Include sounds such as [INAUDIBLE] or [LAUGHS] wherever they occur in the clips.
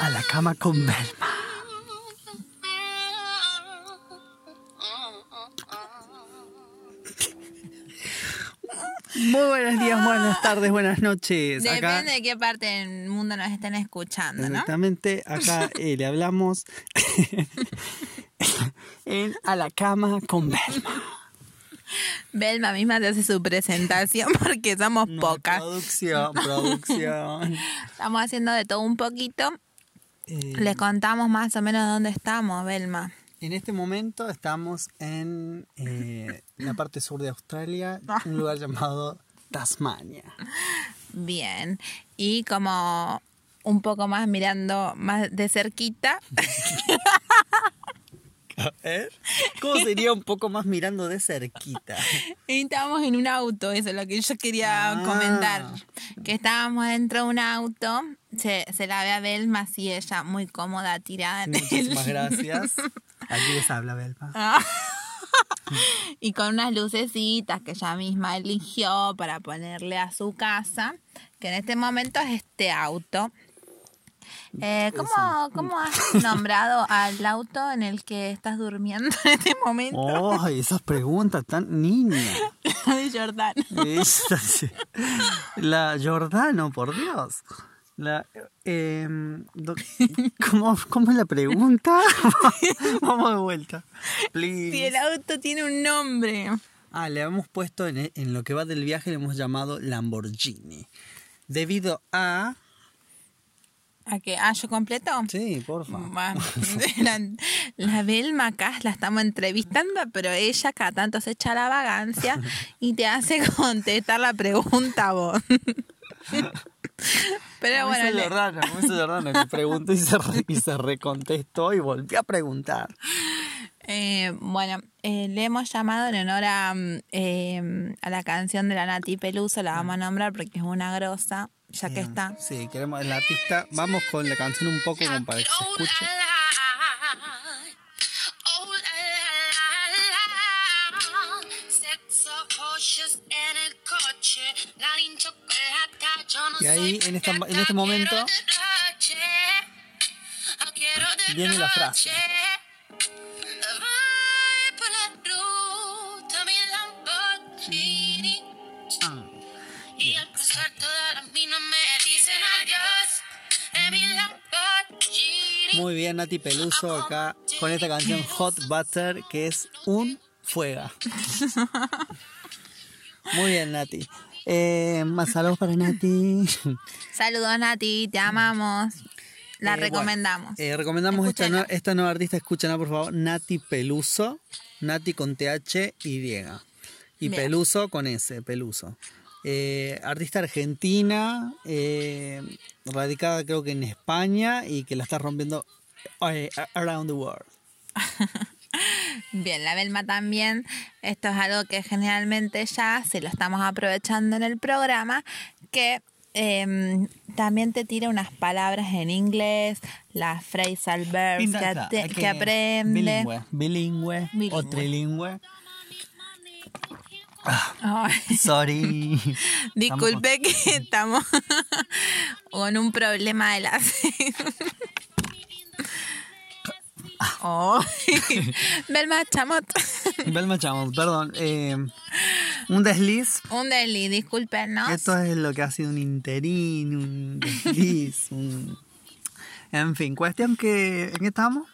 a la cama con Belma. Muy buenos días, buenas tardes, buenas noches. Acá, Depende de qué parte del mundo nos estén escuchando, ¿no? exactamente, acá eh, le hablamos [LAUGHS] en A la cama con Belma. Belma misma te hace su presentación porque somos No, pocas. Producción, producción. [LAUGHS] Estamos haciendo de todo un poquito. Eh, Le contamos más o menos dónde estamos, Belma. En este momento estamos en eh, la parte sur de Australia, [LAUGHS] un lugar llamado Tasmania. Bien. Y como un poco más mirando más de cerquita, [LAUGHS] A ver, ¿cómo sería un poco más mirando de cerquita? estábamos en un auto, eso es lo que yo quería Ah. comentar. Que estábamos dentro de un auto, se, se la ve a Belma así ella muy cómoda tirada en el- Muchísimas [LAUGHS] gracias. Aquí les habla Belma. Ah. [LAUGHS] y con unas lucecitas que ella misma eligió para ponerle a su casa, que en este momento es este auto. Eh, ¿cómo, ¿Cómo has nombrado al auto en el que estás durmiendo en este momento? ¡Ay, esas preguntas tan niñas! [LAUGHS] de Jordán. Esa sí. La Giordano, por Dios. La, em, do- ¿cómo, ¿Cómo es la pregunta? [LAUGHS] Vamos de vuelta. Please. Si el auto tiene un nombre. Ah, le hemos puesto en, en lo que va del viaje, le hemos llamado Lamborghini. Debido a... ¿A qué? ¿Ah, yo completo? Sí, porfa. Ma- [LAUGHS] [LAUGHS] La, la Belma acá la estamos entrevistando, pero ella cada tanto se echa la vagancia y te hace contestar la pregunta a vos. Pero bueno, Giordano, como hizo Giordano, que preguntó y se, re- y se recontestó y volvió a preguntar. eh, bueno, eh, le hemos llamado en honor a, mm, eh, a la canción de la Nati Peluso, la vamos a nombrar porque es una grosa, ya que está. Sí, queremos el artista. Vamos con la canción un poco como para que se escuche. Y ahí, en, esta, en este momento, viene la frase. Ah. Muy bien, Nati Peluso acá con esta canción Hot Butter que es un fuega. Muy bien, Nati. Eh, más saludos para Nati. [LAUGHS] Saludos Nati, te amamos. La Eh, bueno, recomendamos. eh, recomendamos esta, nueva artista, escúchenla por favor, Nati Peluso, Nati con TH y Y. Y Bien. Peluso con S, Peluso. Eh, artista argentina, radicada creo que en España y que la está rompiendo around the world. [LAUGHS] Bien, la Belma también. Esto es algo que generalmente ya se lo estamos aprovechando en el programa, que em, también te tira unas palabras en inglés, las phrasal verbs que, aprende. Bilingüe, bilingüe, Bilingüe. o trilingüe. [LAUGHS] Sorry. [LAUGHS] disculpe que estamos [LAUGHS] con un problema de la... Oh. [LAUGHS] Belma Chamot. [LAUGHS] Belma Chamot, perdón. eh, un desliz. Un deli, discúlpenos. Esto es lo que ha sido un interín, un desliz, un... En fin, cuestión que... ¿En qué estamos?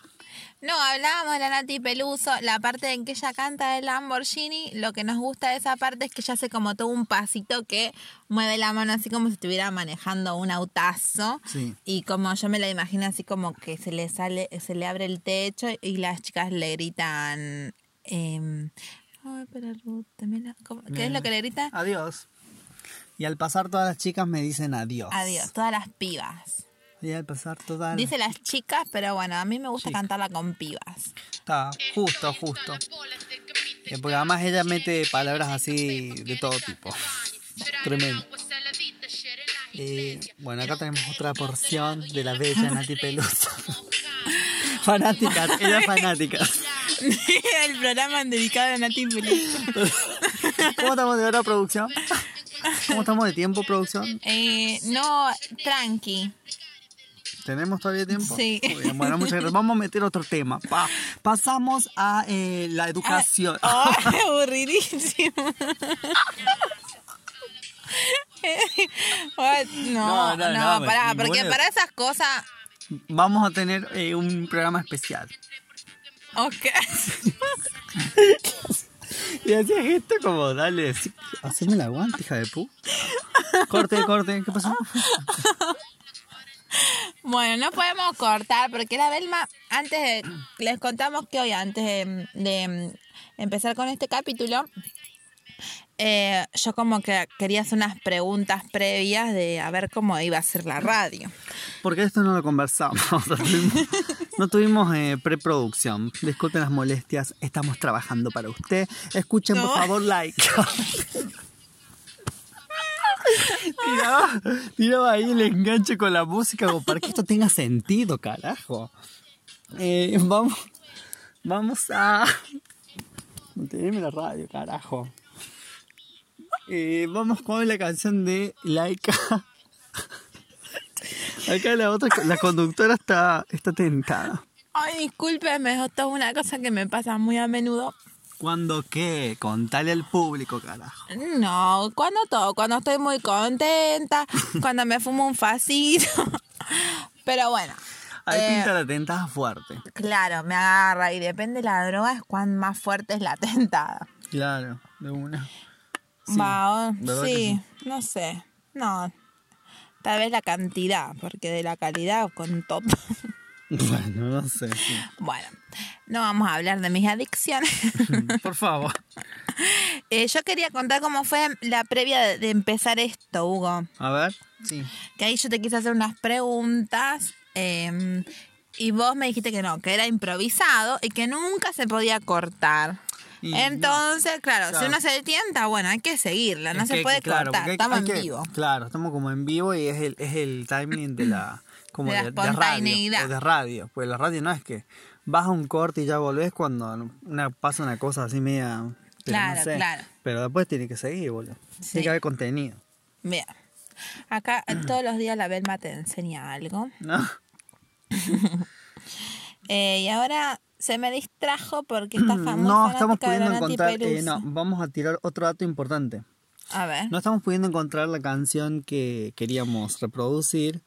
No, hablábamos de la Nati Peluso, la parte en que ella canta de Lamborghini, lo que nos gusta de esa parte es que ella hace como todo un pasito que mueve la mano así como si estuviera manejando un autazo. Sí. Y como yo me la imagino así como que se le sale, se le abre el techo y las chicas le gritan em, Ay, pero Ruth. ¿Cómo? ¿qué es lo que le gritan? Adiós. Y al pasar todas las chicas me dicen adiós. Adiós, todas las pibas. Y al pasar todas las... Dice las chicas, pero bueno, a mí me gusta cantarla con pibas. Está justo, justo. Eh, Porque además ella mete palabras así de todo tipo. [LAUGHS] Tremendo. Eh, bueno, acá tenemos otra porción de la bella Nati Peluso. [LAUGHS] fanáticas, ella es fanática. [LAUGHS] el programa dedicado a Nati Peluso. ¿Cómo estamos de hora, producción? ¿Cómo estamos de tiempo, producción? Eh, no, tranqui. ¿Tenemos todavía tiempo? Sí. Bien, bueno, muchas gracias. Vamos a meter otro tema. Pa- pasamos a eh, la educación. Oh, [LAUGHS] aburridísimo. No, no, no, no, pues, porque bueno. para esas cosas. Vamos a tener eh, un programa especial. Ok. [LAUGHS] Y hacías esto como, dale, sí, haceme el aguante, hija de puta. Corte, corte, ¿qué pasó? [LAUGHS] Bueno, no podemos cortar porque la Belma, antes de, les contamos que hoy, antes de, de empezar con este capítulo, eh, yo como que quería hacer unas preguntas previas de a ver cómo iba a ser la radio. Porque esto no lo conversamos. [LAUGHS] No tuvimos, no tuvimos, eh, preproducción. Disculpen las molestias, estamos trabajando para usted. Escuchen, por favor, like. [LAUGHS] tiraba, tiraba ahí el enganche con la música como para que esto tenga sentido, carajo. Eh, vamos, vamos a... Mantenerme la radio, carajo. Eh, vamos con la canción de Laika. Acá la otra, la conductora está, está tentada. Ay, discúlpeme, esto es una cosa que me pasa muy a menudo. ¿Cuándo qué? Contale al público, carajo. No, cuando todo, cuando estoy muy contenta, [LAUGHS] cuando me fumo un facito. Pero bueno, Ahí Eh, pinta la tentada fuerte. claro, me agarra y depende de la droga es cuán más fuerte es la tentada. Claro, de una. Sí, Va, o- ¿verdad que sí, no sé. No. Tal vez la cantidad, porque de la calidad con todo. [LAUGHS] [LAUGHS] Bueno, no sé. sí. Bueno, no vamos a hablar de mis adicciones. [LAUGHS] Por favor. [LAUGHS] Eh, yo quería contar cómo fue la previa de, empezar esto, Hugo. A ver. Sí. Que ahí yo te quise hacer unas preguntas eh, y vos me dijiste que no, que era improvisado y que nunca se podía cortar. Y Entonces, claro, si uno se tienta, bueno, hay que seguirla, no Es se que, puede claro, cortar, hay- estamos hay en vivo. Claro, estamos como en vivo y es el, es el timing de la, como De la de, de radio. de radio. Pues la radio no es que vas a un corte y ya volvés cuando una, pasa una cosa así media. pero no Claro, sé. claro. Pero después tiene que seguir, boludo. Sí. Tiene que haber contenido. Bien. Acá eh, [CLEARS THROAT] todos los días la Belma te enseña algo. ¿No? [LAUGHS] Eh, y ahora se me distrajo porque está [CLEARS THROAT] famosa. No estamos pudiendo encontrar. eh, no, vamos a tirar otro dato importante. A ver. No estamos pudiendo encontrar la canción que queríamos reproducir.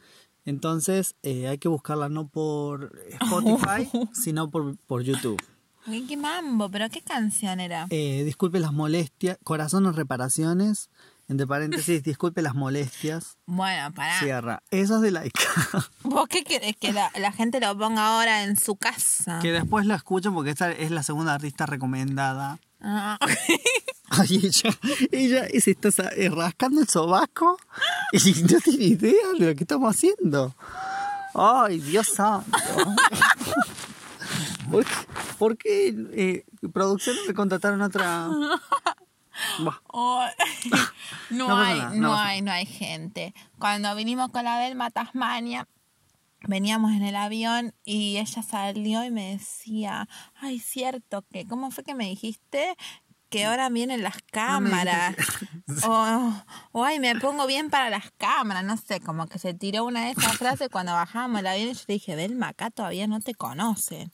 Entonces eh, hay que buscarla no por [LAUGHS] Spotify, sino por, por YouTube. Uy, ¿Qué mambo? ¿Pero qué canción era? Eh, disculpe las molestias. Corazón en reparaciones. Entre paréntesis, disculpe las molestias. Bueno, pará. Cierra. Eso es de Laika. [LAUGHS] ¿Vos qué querés que la, la gente lo ponga ahora en su casa? que después la escuchen porque esta es la segunda artista recomendada. Ah, [LAUGHS] [LAUGHS] Ay, ella, ella se está eh, rascando el sobaco y [LAUGHS] no tiene idea de lo que estamos haciendo. Ay, Dios santo. ¿Por qué, por qué, eh, producción me contrataron otra? Oh, [LAUGHS] no, No hay, nada, no, hay, no hay gente. Cuando vinimos con la Belma Tasmania, veníamos en el avión y ella salió y me decía, ay, cierto que, ¿cómo fue que me dijiste? Que ahora vienen las cámaras. [LAUGHS] O, o, ay, me pongo bien para las cámaras. No sé, como que se tiró una de esas frases cuando bajamos el avión y yo dije, Belma, acá todavía no te conocen.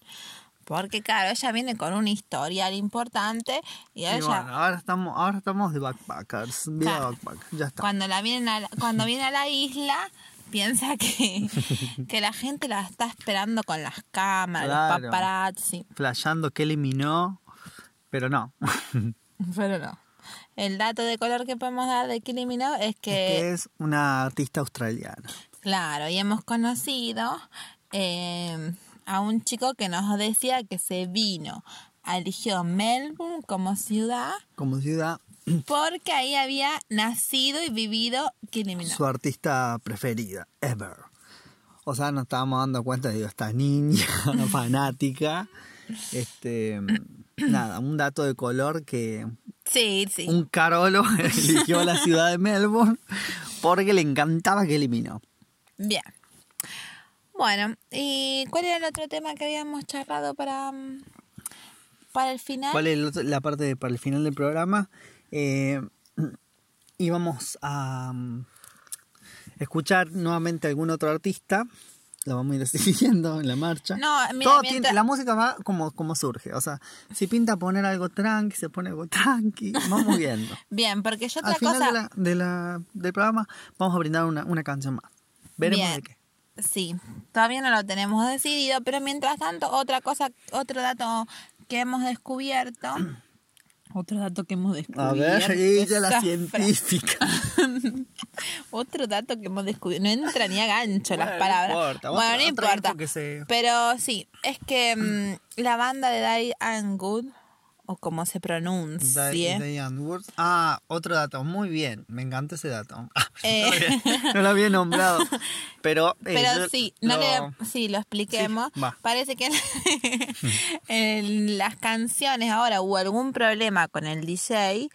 Porque claro, ella viene con un historial importante y bueno, ahora estamos, ahora estamos de backpackers. Vida Claro. backpack. Ya está. Cuando la vienen a la- cuando viene a la isla piensa que, [LAUGHS] que la gente la está esperando con las cámaras, Claro. los paparazzi, Flasheando que eliminó, pero no. [LAUGHS] pero no. El dato de color que podemos dar de Kylie Minogue es que, que es una artista australiana. claro, y hemos conocido eh, a un chico que nos decía que se vino, eligió Melbourne como ciudad Como ciudad, porque ahí había nacido y vivido Kylie Minogue. su artista preferida, ever. O sea, nos estábamos dando cuenta, digo, esta niña [LAUGHS] fanática. Este, nada, un dato de color que Sí, sí. un carolo [LAUGHS] eligió la ciudad de Melbourne porque le encantaba que eliminó. Bien. Bueno, ¿y cuál era el otro tema que habíamos charlado para, mm, para el final? ¿Cuál es el otro- la parte de- para el final del programa? Eh, íbamos a mm, escuchar nuevamente a algún otro artista la vamos a ir [LAUGHS] siguiendo en la marcha. No, mira, Todo mientras- tiene- la música va como, como surge. O sea, si pinta poner algo tranqui, se pone algo tranqui. Vamos [LAUGHS] viendo. Bien, porque yo otra Al final cosa... de la, de la- del programa vamos a brindar una, una canción más. Veremos Bien. de qué. Sí, todavía no lo tenemos decidido, pero mientras tanto, otra cosa, otro dato que hemos descubierto. Otro dato que hemos descubierto. A ver, [LAUGHS] ella la científica. [LAUGHS] Otro dato que hemos descubierto. No entra ni a gancho las Bueno, no palabras. importa, Bueno, no importa. se- Pero sí, es que mm, la banda de Die and Good, o como se pronuncia. Di- Diane Woods. Ah, otro dato. Muy bien. Me encanta ese dato. [LAUGHS] Eh. no lo había nombrado. [LAUGHS] Pero, eh, Pero sí, no lo- le, sí, lo expliquemos. Sí. Parece que [LAUGHS] en las canciones ahora hubo algún problema con el DJ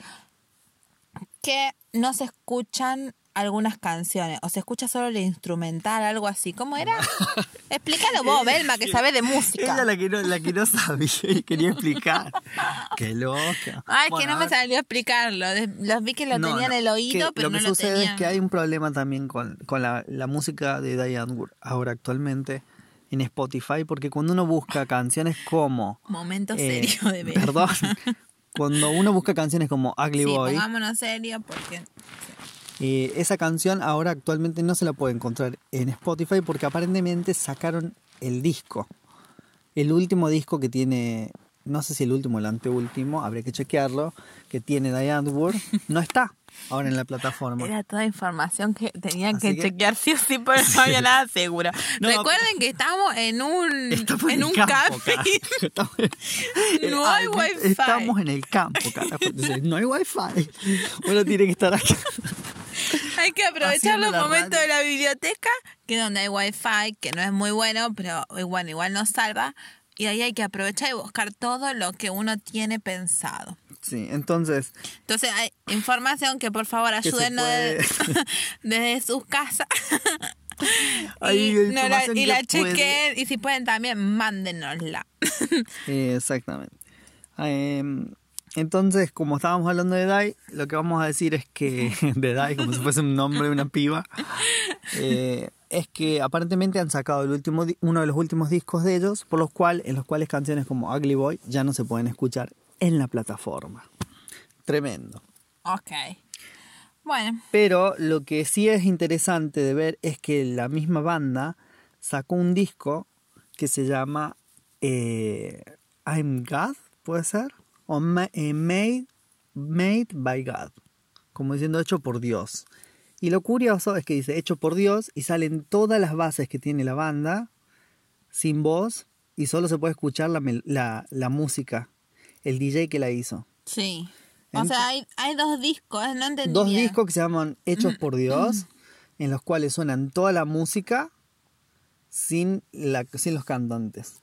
que no se escuchan algunas canciones o se escucha solo el instrumental, algo así. ¿Cómo era? [LAUGHS] Explícalo vos, Belma, que sabes de música. Ella la que no, la que no sabía y quería explicar. [LAUGHS] Qué loca. Ay, es Bueno, que no me salió explicarlo. Los vi que lo No, tenía en no, el oído, que pero lo que no lo sucede es que hay un problema también con, con la, la música de Diane Wood ahora actualmente en Spotify, porque cuando uno busca canciones como... Momento eh, serio de ver. Perdón. Cuando uno busca canciones como Ugly Sí, Boy, pongámonos serio porque... eh, esa canción ahora actualmente no se la puede encontrar en Spotify porque aparentemente sacaron el disco. El último disco que tiene, no sé si el último o el anteúltimo, habría que chequearlo, que tiene Diane Wood, no está ahora en la plataforma. Era toda información que tenían que, que- chequear sí o sí, porque no había nada seguro. No, Recuerden que estamos en un, Estamos en en, un campo, café. carajo. [LAUGHS] Estamos en- No hay wifi. Estamos en el campo, carajo. Entonces, no hay wifi. Uno tiene que estar acá. [LAUGHS] Hay que aprovechar los momentos radio. de la biblioteca, que es donde hay wifi, que no es muy bueno, pero bueno, igual nos salva. Y ahí hay que aprovechar y buscar todo lo que uno tiene pensado. Sí, entonces, Entonces, hay información que por favor puede- desde, [LAUGHS] desde sus casas. [LAUGHS] Hay y, no la, y la chequen y si pueden también mándenosla. exactamente. Em, entonces, como estábamos hablando de Dai, lo que vamos a decir es que, [LAUGHS] de Dai, como si fuese un nombre de una piba, eh, es que aparentemente han sacado el último, uno de los últimos discos de ellos, por los cuales, en los cuales canciones como Ugly Boy ya no se pueden escuchar en la plataforma. Tremendo. Ok. Bueno, Pero lo que sí es interesante de ver es que la misma banda sacó un disco que se llama eh, I'm God, ¿puede ser? O eh, made, made by God, como diciendo hecho por Dios. Y lo curioso es que dice hecho por Dios y salen todas las bases que tiene la banda sin voz y solo se puede escuchar la, la, la música, el DJ que la hizo. sí. O sea, hay, hay dos discos, no entendí dos discos que se llaman Hechos por [CLEARS THROAT] Dios, en los cuales suenan toda la música sin, la, sin los cantantes.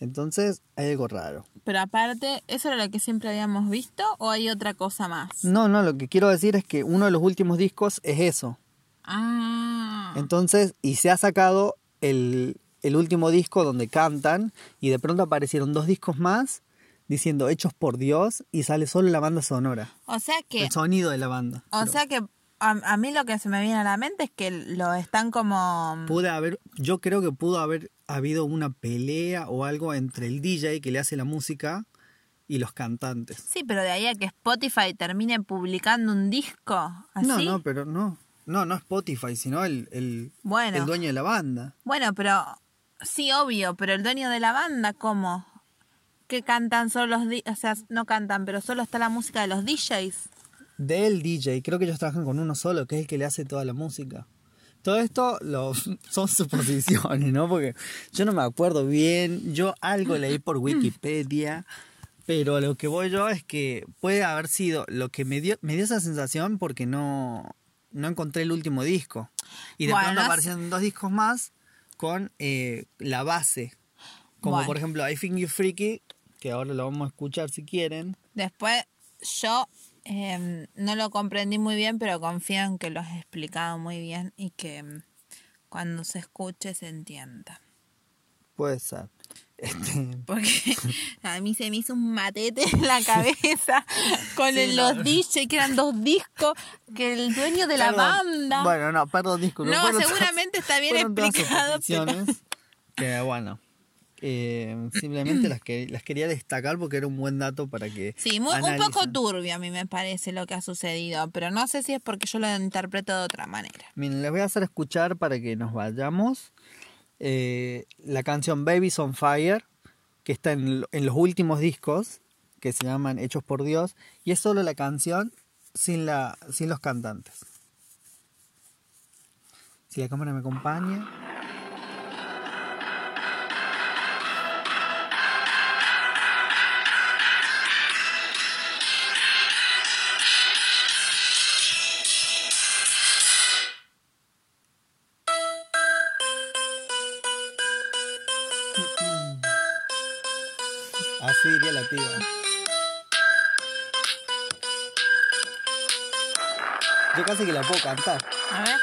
Entonces hay algo raro. Pero aparte, ¿eso era lo que siempre habíamos visto o hay otra cosa más? No, no, lo que quiero decir es que uno de los últimos discos es eso. Ah. Entonces, y se ha sacado el, el último disco donde cantan y de pronto aparecieron dos discos más diciendo Hechos por Dios y sale solo la banda sonora. O sea que, El sonido de la banda. o Pero sea que a, a mí lo que se me viene a la mente es que lo están como... pude haber, yo creo que pudo haber habido una pelea o algo entre el DJ que le hace la música y los cantantes. Sí, pero de ahí a que Spotify termine publicando un disco así. No, no, pero no. No, no Spotify, sino el, el, Bueno. el dueño de la banda. Bueno, pero sí, obvio, pero el dueño de la banda, ¿cómo? Que cantan solo los... O sea, no cantan, pero solo está la música de los DJs. Del DJ, creo que ellos trabajan con uno solo, que es el que le hace toda la música. Todo esto lo, [LAUGHS] son suposiciones, ¿no? Porque yo no me acuerdo bien, yo algo leí por Wikipedia, pero lo que voy yo es que puede haber sido lo que me dio, me dio esa sensación porque no, no encontré el último disco. Y de Bueno, pronto aparecieron dos discos más con eh, la base. Como Bueno. por ejemplo I Think You Freaky, que ahora lo vamos a escuchar si quieren. Después, yo eh, no lo comprendí muy bien, pero confío en que lo has explicado muy bien y que mm, cuando se escuche se entienda. Puede ser. Este, [LAUGHS] Porque a mí se me hizo un matete en la cabeza con Sí, el- no. los DJ, que eran dos discos, que el dueño de la perdón. banda. Bueno, no, perdón, disculpe. No, seguramente está bien explicado, pero- Que bueno. Eh, [CLEARS THROAT] simplemente las, que, las quería destacar porque era un buen dato para que. Sí, muy- un poco turbio a mí me parece lo que ha sucedido, pero no sé si es porque yo lo interpreto de otra manera. Miren, les voy a hacer escuchar para que nos vayamos eh, la canción Babies on Fire, que está en, en los últimos discos, que se llaman Hechos por Dios, y es solo la canción sin, la, sin los cantantes. Si la cámara me acompaña. Casi que la puedo cantar. A ver.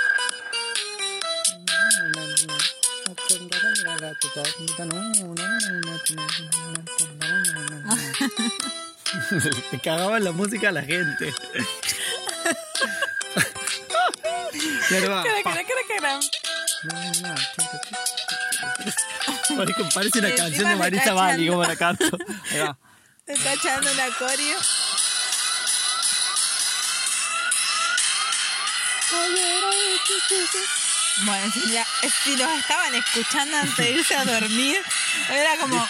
Me [LAUGHS] cagaba la música a la gente. [LAUGHS] Pa. Parece, una canción de Marisa Bali, como la canto. Te está echando la coreo. Bueno, si, la- si los estaban escuchando antes de irse a dormir, era como...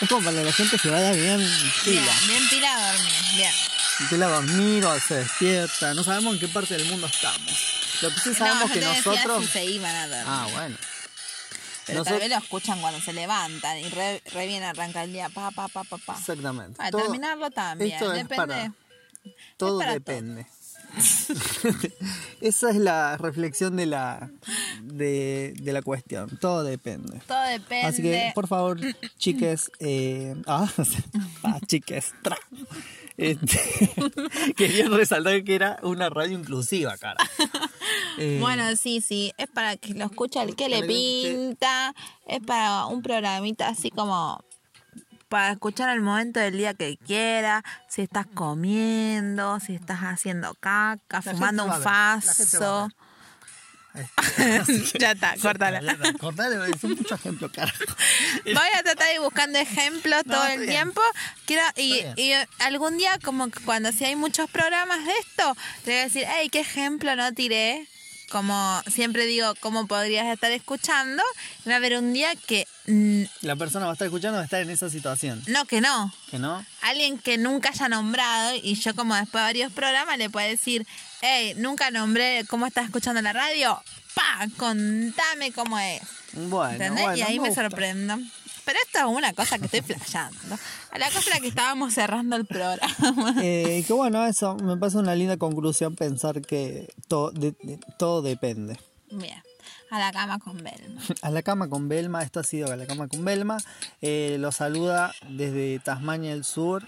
Es como para que la gente se vaya bien Bien, pila. bien pila a dormir, bien. Pila a dormir o se despierta. No sabemos en qué parte del mundo estamos. Lo que sí sabemos no, que nosotros... si se iban a dormir. Ah, bueno. pero nosot- tal vez lo escuchan cuando se levantan y re, re bien arranca el día. Pa, pa, pa, pa, pa. Exactamente. Para Todo- terminarlo también. esto es Depende. para- Todo depende. [LAUGHS] Esa es la reflexión de la, de, de la cuestión. Todo depende. Todo depende. Así que, por favor, chiques. Eh, ah, [LAUGHS] ah, chiques. tra. Este, [LAUGHS] querían resaltar que era una radio inclusiva, cara. Eh, Bueno, sí, sí, es para que lo escuche el que le pinta, es para un programita así como para escuchar al momento del día que quiera, si estás comiendo, si estás haciendo caca, fumando un faso. [LAUGHS] ya está, córtala. Cortale, son muchos ejemplos, carajo. Voy a tratar de ir buscando ejemplos No, todo el bien. tiempo. Quiero, y, y algún día, como cuando si hay muchos programas de esto, te voy a decir, hey, ¿qué ejemplo no tiré? Como siempre digo, ¿cómo podrías estar escuchando? Va a haber un día que, mm, La persona va a estar escuchando va a estar en esa situación. no, que no. ¿Que no? Alguien que nunca haya nombrado y yo como después de varios programas le puedo decir, hey, nunca nombré cómo estás escuchando la radio. Pa, contame cómo es. Bueno, ¿Entendés? bueno, y ahí me gusta. sorprendo. Pero esto es una cosa que estoy flasheando. A la cosa que estábamos cerrando el programa. [LAUGHS] Eh, que bueno, eso me parece una linda conclusión pensar que todo, de- de- todo depende. Bien. A la cama con Belma. [LAUGHS] A la cama con Belma, esto ha sido a la cama con Belma. Eh, lo saluda desde Tasmania del Sur.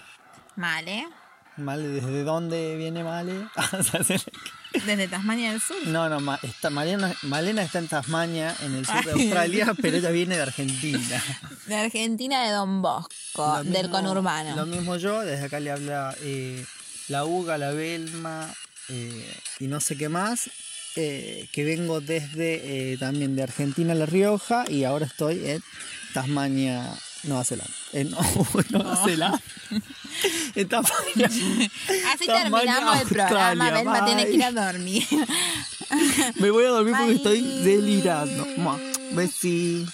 Vale. ¿Male? ¿Desde dónde viene Male? [LAUGHS] Desde Tasmania del Sur. no, no, Ma- está, Malena, Malena está en Tasmania, en el sur de. Australia, pero ella viene de Argentina. De Argentina de Don Bosco, del conurbano. Lo mismo yo, desde acá le habla eh, la Uga, la Belma eh, y no sé qué más. eh, que vengo desde también de Argentina, La Rioja, y ahora estoy en Tasmania, Nueva Zelanda. En [LAUGHS] Nueva Zelanda. [LAUGHS] en Tasmania. Así Tasmania, terminamos el programa. Belma tiene que ir a dormir. [LAUGHS] Me voy a dormir porque Bye. estoy delirando. Besi.